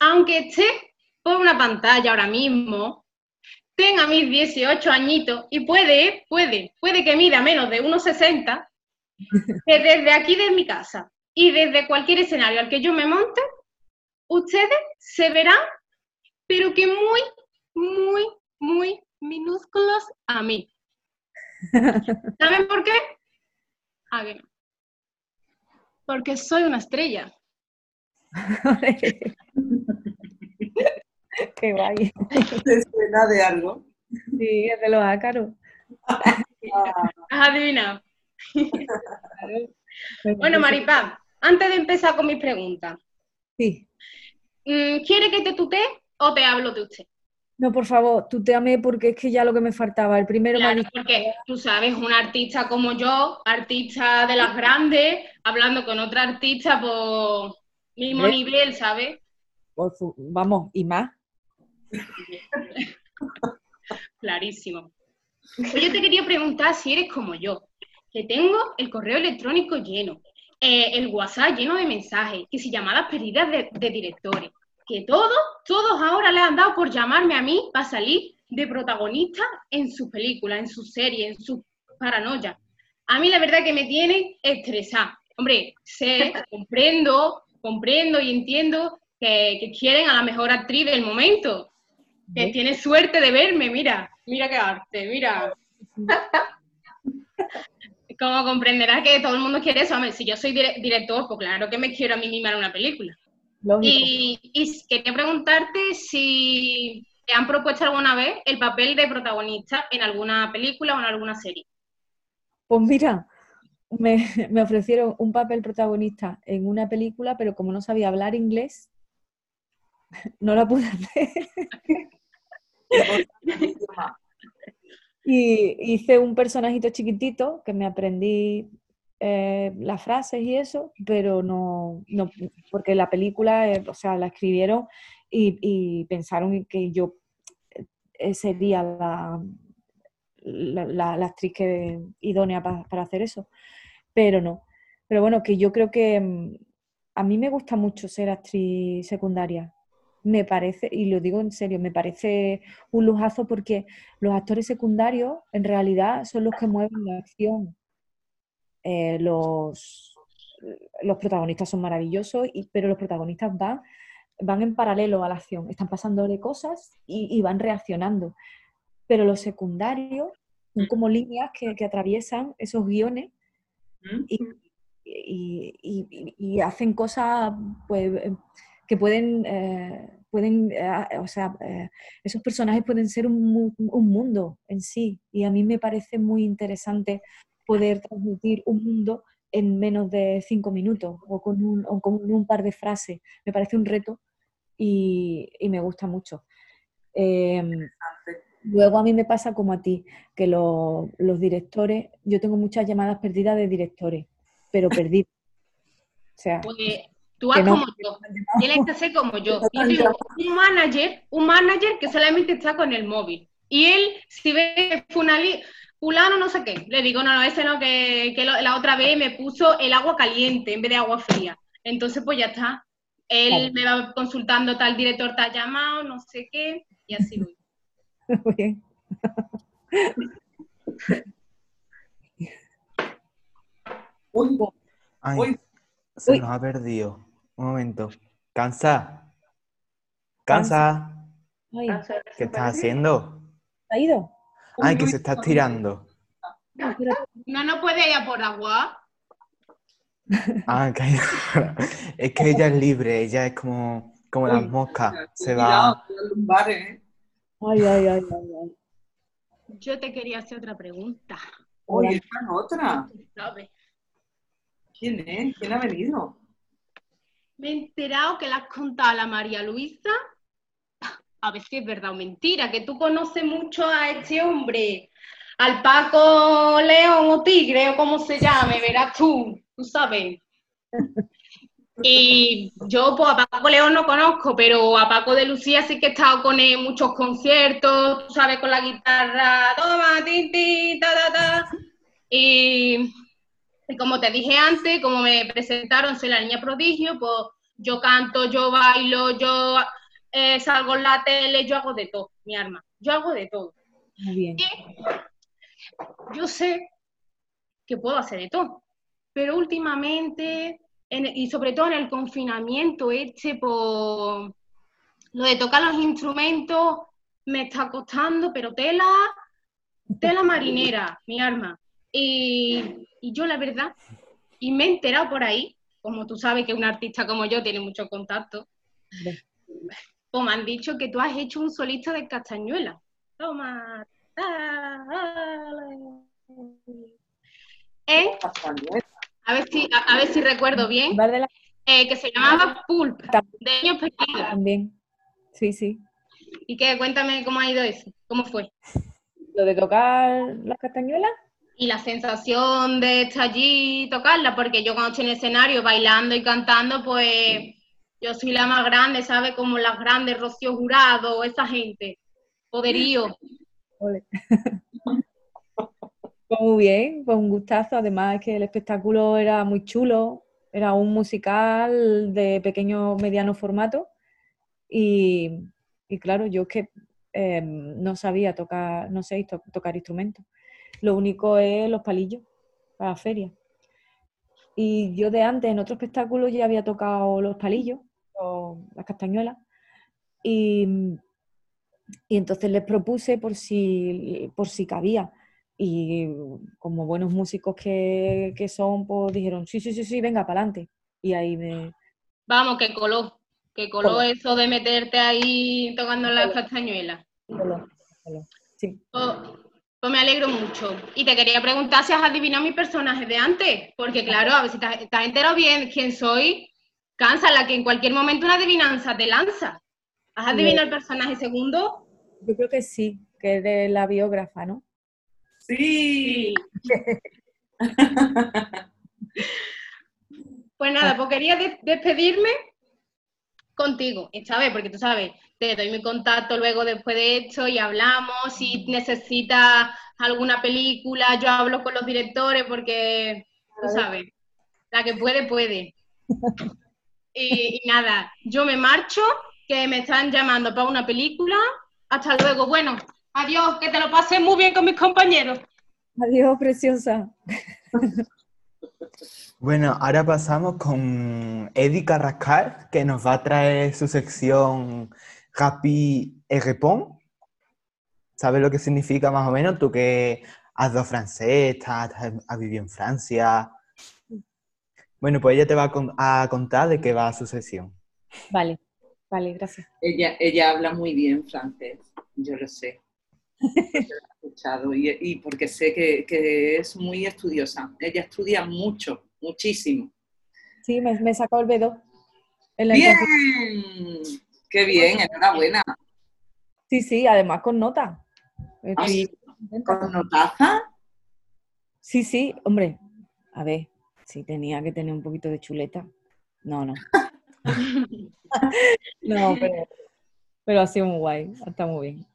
Aunque esté por una pantalla ahora mismo, tenga mis 18 añitos y puede, puede, puede que mida menos de 1,60, que desde aquí de mi casa y desde cualquier escenario al que yo me monte, ustedes se verán, pero que muy, muy, muy minúsculos a mí. ¿Saben por qué? A ver porque soy una estrella. Qué guay. ¿Te suena de algo? Sí, es de los ácaros. Has adivinado. bueno, Maripá, antes de empezar con mis preguntas. Sí. Mm, ¿Quiere que te tutee o te hablo de usted? No, por favor, tuteame porque es que ya lo que me faltaba. El primero claro, porque tú sabes, un artista como yo, artista de las grandes, hablando con otra artista por mismo nivel, ¿sabes? vamos, ¿y más? Clarísimo. Yo te quería preguntar si eres como yo, que tengo el correo electrónico lleno, eh, el WhatsApp lleno de mensajes, que si llamadas perdidas de directores, que todos, todos ahora le han dado por llamarme a mí para salir de protagonista en sus películas, en sus series, en sus paranoia. A mí la verdad que me tiene estresada. Hombre, sé, comprendo, comprendo y entiendo que, quieren a la mejor actriz del momento, que tiene suerte de verme, mira, mira qué arte, mira. Como comprenderás que todo el mundo quiere eso, si yo soy director, pues claro que me quiero a mí misma en una película. Y, y, quería preguntarte si te han propuesto alguna vez el papel de protagonista en alguna película o en alguna serie. Pues mira, me, ofrecieron un papel protagonista en una película, pero como no sabía hablar inglés, no la pude hacer. y hice un personajito chiquitito que me aprendí eh, las frases y eso, pero no, no porque la película, eh, o sea, la escribieron y, pensaron que yo eh, sería la, la, actriz que, idónea para hacer eso, pero no. Pero bueno, que yo creo que mm, a mí me gusta mucho ser actriz secundaria. Me parece, y lo digo en serio, me parece un lujazo porque los actores secundarios en realidad son los que mueven la acción. Eh, los, los protagonistas son maravillosos, y, pero los protagonistas van, van en paralelo a la acción, están pasándole cosas y, van reaccionando. Pero los secundarios son como líneas que atraviesan esos guiones y, y, hacen cosas pues, eh, que pueden, eh, pueden eh, o sea, esos personajes pueden ser un, un, mundo en sí y a mí me parece muy interesante poder transmitir un mundo en menos de cinco minutos o con un, o con un par de frases. Me parece un reto y, y me gusta mucho. Em, Luego a mí me pasa como a ti, que los directores, yo tengo muchas llamadas perdidas de directores, pero perdidas. O sea, pues, tú haz como yo, tienes que ser como yo. Yo tengo un manager, un manager que solamente está con el móvil. Y él, si ve fulano no sé qué, le digo, no, no, ese no, que, la otra vez me puso el agua caliente en vez de agua fría. Entonces, pues ya está. Él me va consultando, tal director ha llamado, no sé qué, y así voy. Muy bien. Ay, se nos ha perdido. Un momento. Cansa. Cansa. ¿Qué estás haciendo? ¿Ha ido? Ay, que se está tirando. No, no puede ir a por agua. Ah, que es que ella es libre, ella es como, como las moscas. Se va. Ay, ay, ay, ay, Yo te quería hacer otra pregunta. Oye, esta otra. ¿Quién es? ¿Quién ha venido? Me he enterado que le has contado a la María Luisa, a ver si es verdad o mentira, que tú conoces mucho a este hombre, al Paco León o Tigre o como se llame, verás tú, tú sabes. Y yo pues a Paco León no conozco, pero a Paco de Lucía sí que he estado con él en muchos conciertos, tú sabes, con la guitarra, toma, ti, ti, ta, ta, ta. Y, como te dije antes, como me presentaron, soy la niña prodigio, pues yo canto, yo bailo, yo eh, salgo en la tele, yo hago de todo, mi arma, yo hago de todo. Muy bien. Y yo sé que puedo hacer de todo, pero últimamente y sobre todo en el confinamiento este por lo de tocar los instrumentos me está costando, pero tela, tela marinera, mi arma. Y, yo la verdad, y me he enterado por ahí, como tú sabes que un artista como yo tiene mucho contacto, pues me han dicho que tú has hecho un solista de castañuela. Toma. ¿Eh? A ver si, a, ver si recuerdo bien, eh, que se llamaba Pulp, de años perdidos. También, sí, sí. ¿Y qué? Cuéntame cómo ha ido eso, cómo fue. ¿Lo de tocar las castañuelas? Y la sensación de estar allí y tocarla, porque yo cuando estoy en el escenario bailando y cantando, pues yo soy la más grande, ¿sabes? Como las grandes, Rocío Jurado, esa gente. Poderío. Pues muy bien, pues un gustazo. Además es que el espectáculo era muy chulo, era un musical de pequeño mediano formato y, claro, yo es que eh, no sabía tocar, no sé to- tocar instrumentos. Lo único es los palillos para la feria. Y yo de antes, en otro espectáculo, ya había tocado los palillos, o las castañuelas. Y, y entonces les propuse por si, por si cabía. Y como buenos músicos que, que son, pues dijeron, sí, sí, sí, sí, venga, para adelante. Y ahí me... Vamos, que coló. Que coló Coló. eso de meterte ahí tocando las castañuelas. coló, coló. Sí. Pues, pues me alegro mucho. Y te quería preguntar si has adivinado mi personaje de antes. Porque claro, a ver si te has, te has enterado bien quién soy. Cansa la que en cualquier momento una adivinanza te lanza. ¿Has adivinado el personaje segundo? Yo creo que sí, que eres la biógrafa, ¿no? Sí. Pues nada, pues quería des- despedirme contigo, esta vez, porque tú sabes, te doy mi contacto luego después de esto y hablamos. Si necesitas alguna película, yo hablo con los directores porque, tú sabes, la que puede, puede. Y, y nada, yo me marcho, que me están llamando para una película. Hasta luego. Bueno, adiós, que te lo pases muy bien con mis compañeros. Adiós, preciosa. Bueno, ahora pasamos con Eddie Carrascal, que nos va a traer su sección Happy et Répond. ¿Sabes lo que significa más o menos? Tú que has dado francés, has, has vivido en Francia. Bueno, pues ella te va a, con- a contar de qué va su sesión. Vale, vale, gracias. Ella, ella habla muy bien francés, yo lo sé. Escuchado y, y porque sé que, que es muy estudiosa. Ella estudia mucho, muchísimo. Sí, me, me sacado el B2. en la intensiva. ¡Bien! ¡Qué bien! Enhorabuena. Sí, sí, además con nota. Estoy contenta. ¿Con notaza? Sí, sí, hombre. A ver, sí tenía que tener un poquito de chuleta. No, no. no, pero, pero ha sido muy guay, está muy bien.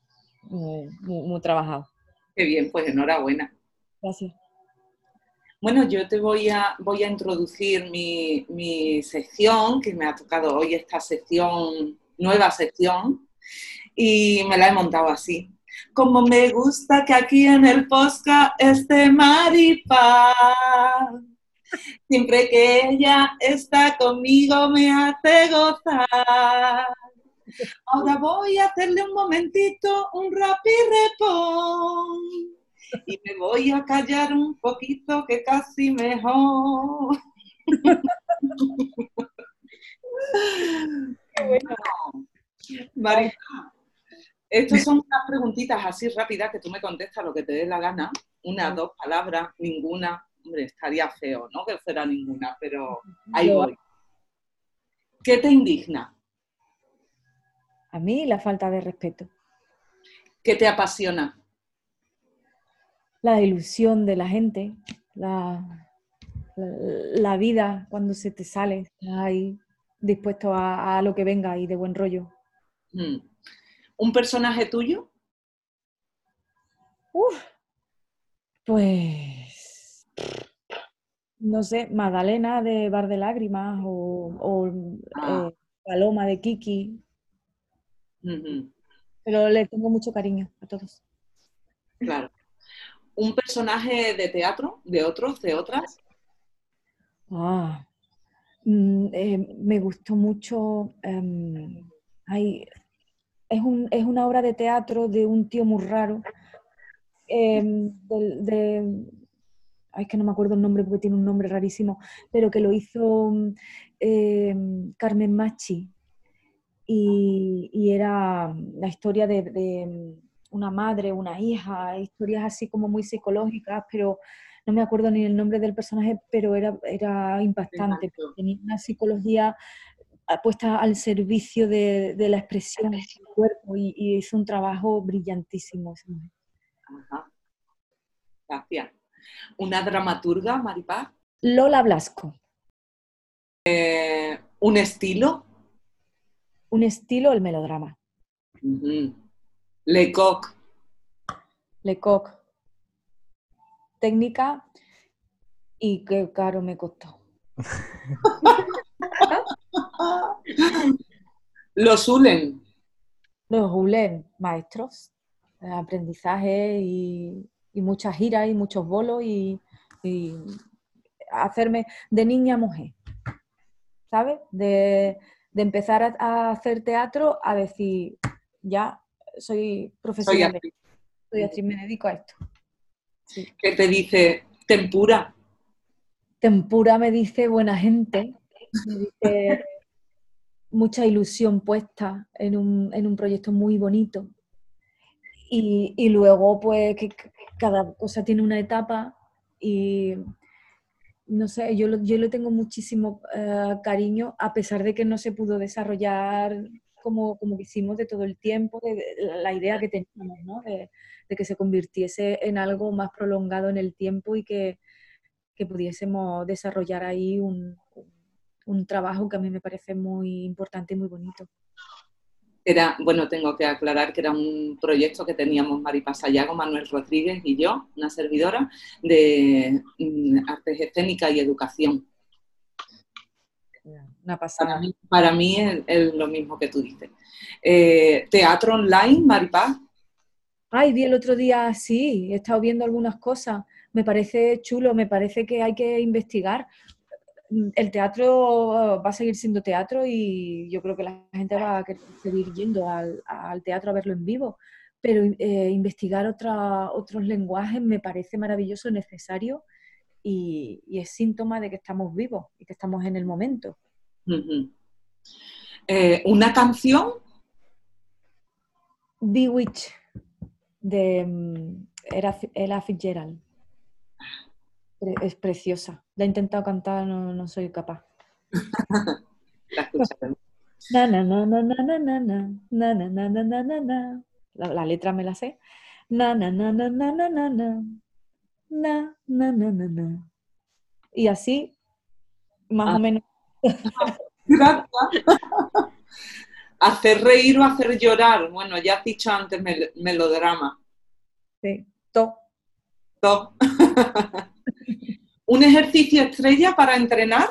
Muy, muy- muy trabajado. ¡Qué bien! Pues enhorabuena. Gracias. Bueno, yo te voy a, voy a introducir mi, mi sección, que me ha tocado hoy esta sección, nueva sección, y me la he montado así. Como me gusta que aquí en el podcast esté Maripa. Siempre que ella está conmigo me hace gozar. Ahora voy a hacerle un momentito un rapid repon y me voy a callar un poquito que casi mejor. Marita, estas son unas preguntitas así rápidas que tú me contestas lo que te dé la gana. Una, dos palabras, ninguna. Hombre, estaría feo, ¿no? Que fuera ninguna, pero ahí voy. ¿Qué te indigna? A mí la falta de respeto. ¿Qué te apasiona? La ilusión de la gente, la, la, vida cuando se te sale, ahí dispuesto a, a lo que venga y de buen rollo. Mm. ¿Un personaje tuyo? Uf, pues no sé, Magdalena de Bar de Lágrimas o, o, Ah. eh, Paloma de Kiki, Pero le tengo mucho cariño a todos. Claro. ¿Un personaje de teatro? ¿De otros? ¿De otras? Ah, mm, eh, me gustó mucho. em, ay, es, un- es una obra de teatro de un tío muy raro. em, del- de, ay, es que no me acuerdo el nombre porque tiene un nombre rarísimo, pero que lo hizo em, Carmen Machi. Y, y era la historia de, de, mm, una madre, una hija, historias así como muy psicológicas, pero no me acuerdo ni el nombre del personaje, pero era, era impactante. Tenía una psicología puesta al servicio de, de la expresión del cuerpo y, y hizo un trabajo brillantísimo. Ajá. Gracias. ¿Una dramaturga, Maripaz? Lola Blasco, ¿Un estilo? Un estilo, el melodrama. Ujú. Lecoq. Lecoq, técnica y qué caro me costó. Los Ulen. Los Ulen, maestros, aprendizaje y, muchas giras y muchos bolos y, hacerme de niña a mujer, ¿sabes? De, empezar a, hacer teatro a decir, ya soy profesional, soy actriz, me dedico a esto. ¿Qué te dice tempura? Tempura me dice buena gente, me dice mucha ilusión puesta en un, proyecto muy bonito. Y, luego, pues, que cada cosa tiene una etapa y no sé, yo, yo le tengo muchísimo eh, cariño, a pesar de que no se pudo desarrollar como, como hicimos de todo el tiempo, de, la idea que teníamos, ¿no? de, que se convirtiese en algo más prolongado en el tiempo y que, que pudiésemos desarrollar ahí un, un trabajo que a mí me parece muy importante y muy bonito. Era, bueno, tengo que aclarar que era un proyecto que teníamos Maripaz Sayago, Manuel Rodríguez y yo, una servidora, de mm, artes escénicas y educación. Una pasada. Para mí, es, lo mismo que tú dices. Eh, ¿Teatro online, Maripaz? Ay, vi el otro día, sí, he estado viendo algunas cosas. Me parece chulo, me parece que hay que investigar, el teatro va a seguir siendo teatro y yo creo que la gente va a seguir yendo al, teatro a verlo en vivo, pero eh, investigar otros lenguajes me parece maravilloso, necesario y, es síntoma de que estamos vivos y que estamos en el momento. Eh, ¿Una canción? Bewitch de um, Ella Fitzgerald es preciosa. La he intentado cantar, no, no soy capaz. la na, na, na, na, na, na, na, na, na, na, na, na, na, na. La, la letra me la sé. Na, na, na, na, na, na, na, na. Na, na, na, na, na. Y así, más ah. o menos. hacer reír o hacer llorar. Bueno, ya has dicho antes melodrama. Sí, to. To. ¿Un ejercicio estrella para entrenar?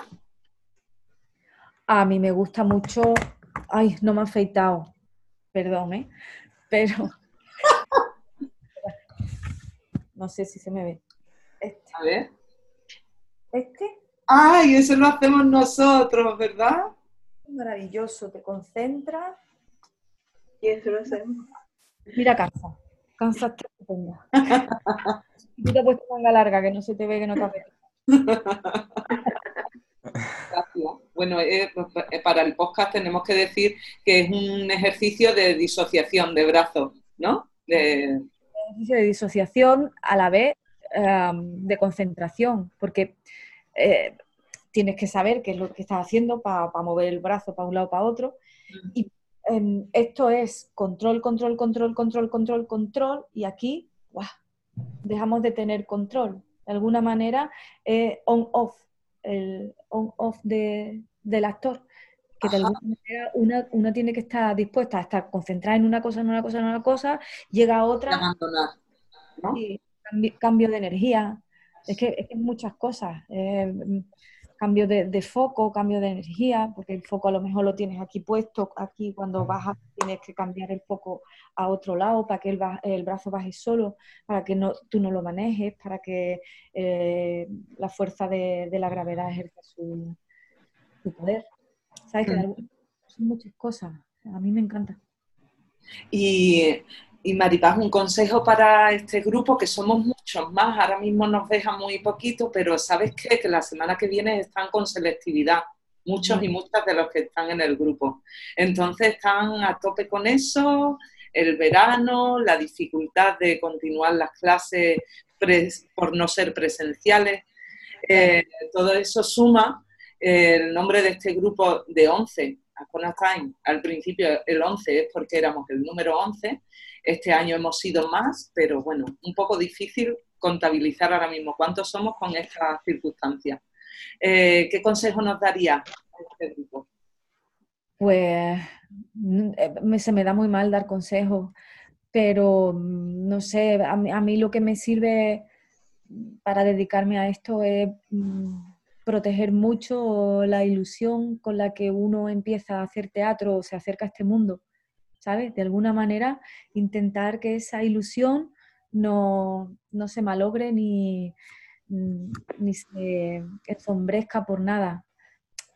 A mí me gusta mucho. Ay, no me he afeitado. Perdón, ¿eh? Pero. no sé si se me ve. Este. A ver. ¿Este? Ay, eso lo hacemos nosotros, ¿verdad? Maravilloso, te concentras. Y eso lo hacemos. Mira, cansa. Cansa estupenda. Tú te puesto manga larga, que no se te ve, que no te eh, pues, eh, para el podcast tenemos que decir que es un ejercicio de disociación de brazos, ¿no? De... Ejercicio de disociación a la vez de concentración, porque eh, tienes que saber qué es lo que estás haciendo para mover el brazo para un lado para otro. Y em, esto es control, control, control, control, control, control, y aquí dejamos de tener control. De alguna manera, eh, on-off, el on-off de, del actor. Que de alguna manera una, una, tiene que estar dispuesta a estar concentrada en una cosa, en una cosa, en una cosa, llega a otra. Abandonar. Y cambio, de energía. Es que es, que muchas cosas. Eh, cambio de, foco, cambio de energía, porque el foco a lo mejor lo tienes aquí puesto, aquí cuando bajas tienes que cambiar el foco a otro lado para que el, brazo baje solo, para que no, tú no lo manejes, para que eh, la fuerza de, la gravedad ejerza su, poder. ¿Sabes? Que son muchas cosas. A mí me encanta. Y y Maripaz, un consejo para este grupo, que somos muchos más, ahora mismo nos deja muy poquito, pero ¿sabes qué? Que la semana que viene están con selectividad, muchos y muchas de los que están en el grupo. Entonces están a tope con eso, el verano, la dificultad de continuar las clases por no ser presenciales. Eh, todo eso suma el nombre de este grupo de 11, Time, al principio el 11 es porque éramos el número 11, este año hemos sido más, pero bueno, un poco difícil contabilizar ahora mismo cuántos somos con estas circunstancias. Eh, ¿Qué consejo nos daría a este grupo? Pues mm, eh, se me da muy mal dar consejos, pero mm, no sé, a mí, lo que me sirve para dedicarme a esto es mm, proteger mucho la ilusión con la que uno empieza a hacer teatro o se acerca a este mundo ¿sabes? De alguna manera intentar que esa ilusión no, se malogre ni, mm, ni se ensombrezca por nada.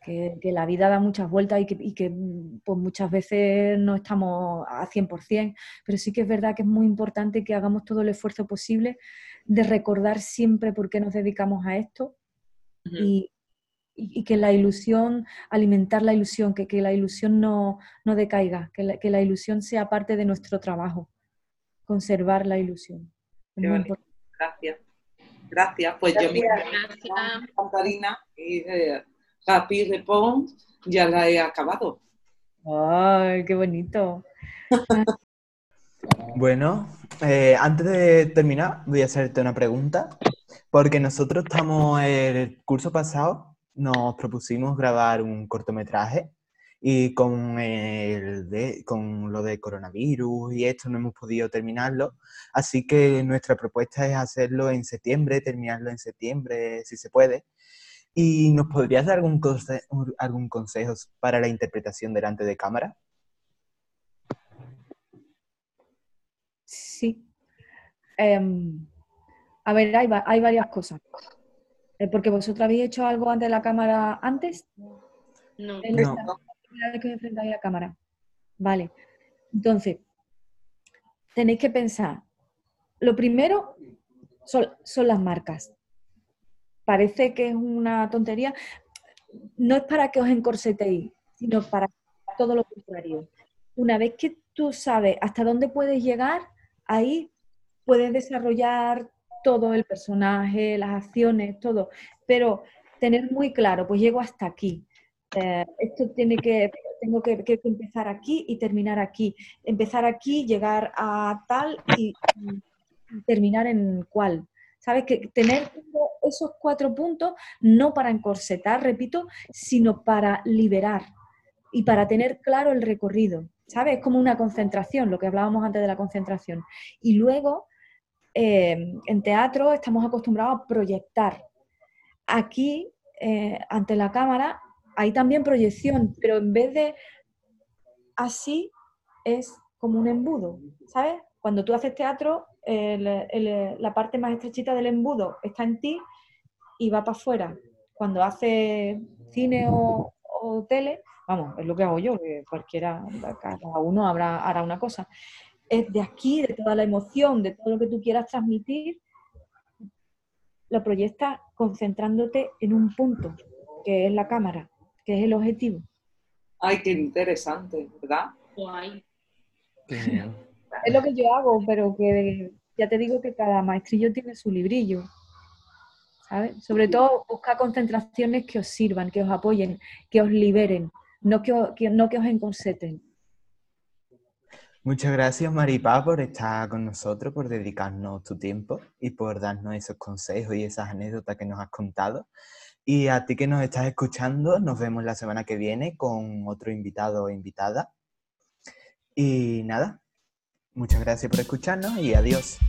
Que, la vida da muchas vueltas y que, y que mm, pues muchas veces no estamos a 100%, pero sí que es verdad que es muy importante que hagamos todo el esfuerzo posible de recordar siempre por qué nos dedicamos a esto y, que la ilusión, alimentar la ilusión, que, que la ilusión no, no decaiga, que la, que la, ilusión sea parte de nuestro trabajo, conservar la ilusión. Gracias. Gracias. Pues yo misma, Cantarina y de Happy Repon ya la he acabado. ¡Ay, qué bonito! bueno, eh, antes de terminar, voy a hacerte una pregunta, porque nosotros estamos, el curso pasado, nos propusimos grabar un cortometraje y con, el de, con lo de coronavirus y esto no hemos podido terminarlo, así que nuestra propuesta es hacerlo en septiembre, terminarlo en septiembre, si se puede. ¿Y nos podrías dar algún, algún consejo para la interpretación delante de cámara? Sí. Em, a ver, hay, varias cosas. Eh, porque vosotros habéis hecho algo ante la cámara antes. No. no. La primera vez que os enfrentáis a la cámara. Vale. Entonces, tenéis que pensar. Lo primero son, son las marcas. Parece que es una tontería. No es para que os encorsetéis, sino para todo lo contrario. Una vez que tú sabes hasta dónde puedes llegar, ahí puedes desarrollar todo el personaje, las acciones, todo, pero tener muy claro, pues llego hasta aquí. Eh, esto tiene que, tengo que, empezar aquí y terminar aquí. Empezar aquí, llegar a tal y, terminar en cuál. ¿Sabes? Que tener esos cuatro puntos no para encorsetar, repito, sino para liberar y para tener claro el recorrido. ¿sabes? Es como una concentración, lo que hablábamos antes de la concentración. Y luego, eh, en teatro estamos acostumbrados a proyectar. Aquí, eh, ante la cámara, hay también proyección, pero en vez de así, es como un embudo, ¿sabes? Cuando tú haces teatro, la parte más estrechita del embudo está en ti y va para afuera. Cuando haces cine o tele, vamos, es lo que hago yo, que cualquiera, cada uno hará una cosa. Es de aquí, de toda la emoción, de todo lo que tú quieras transmitir, lo proyectas concentrándote en un punto, que es la cámara, que es el objetivo. Ay, qué interesante, ¿verdad? Guay. es lo que yo hago, pero que ya te digo que cada maestrillo tiene su librillo. ¿sabes? Sobre todo buscar concentraciones que os sirvan, que os apoyen, que os liberen no que, no que os. Muchas gracias, Maripá, por estar con nosotros, por dedicarnos tu tiempo y por darnos esos consejos y esas anécdotas que nos has contado. Y a ti que nos estás escuchando, nos vemos la semana que viene con otro invitado o invitada. Y nada, muchas gracias por escucharnos y adiós.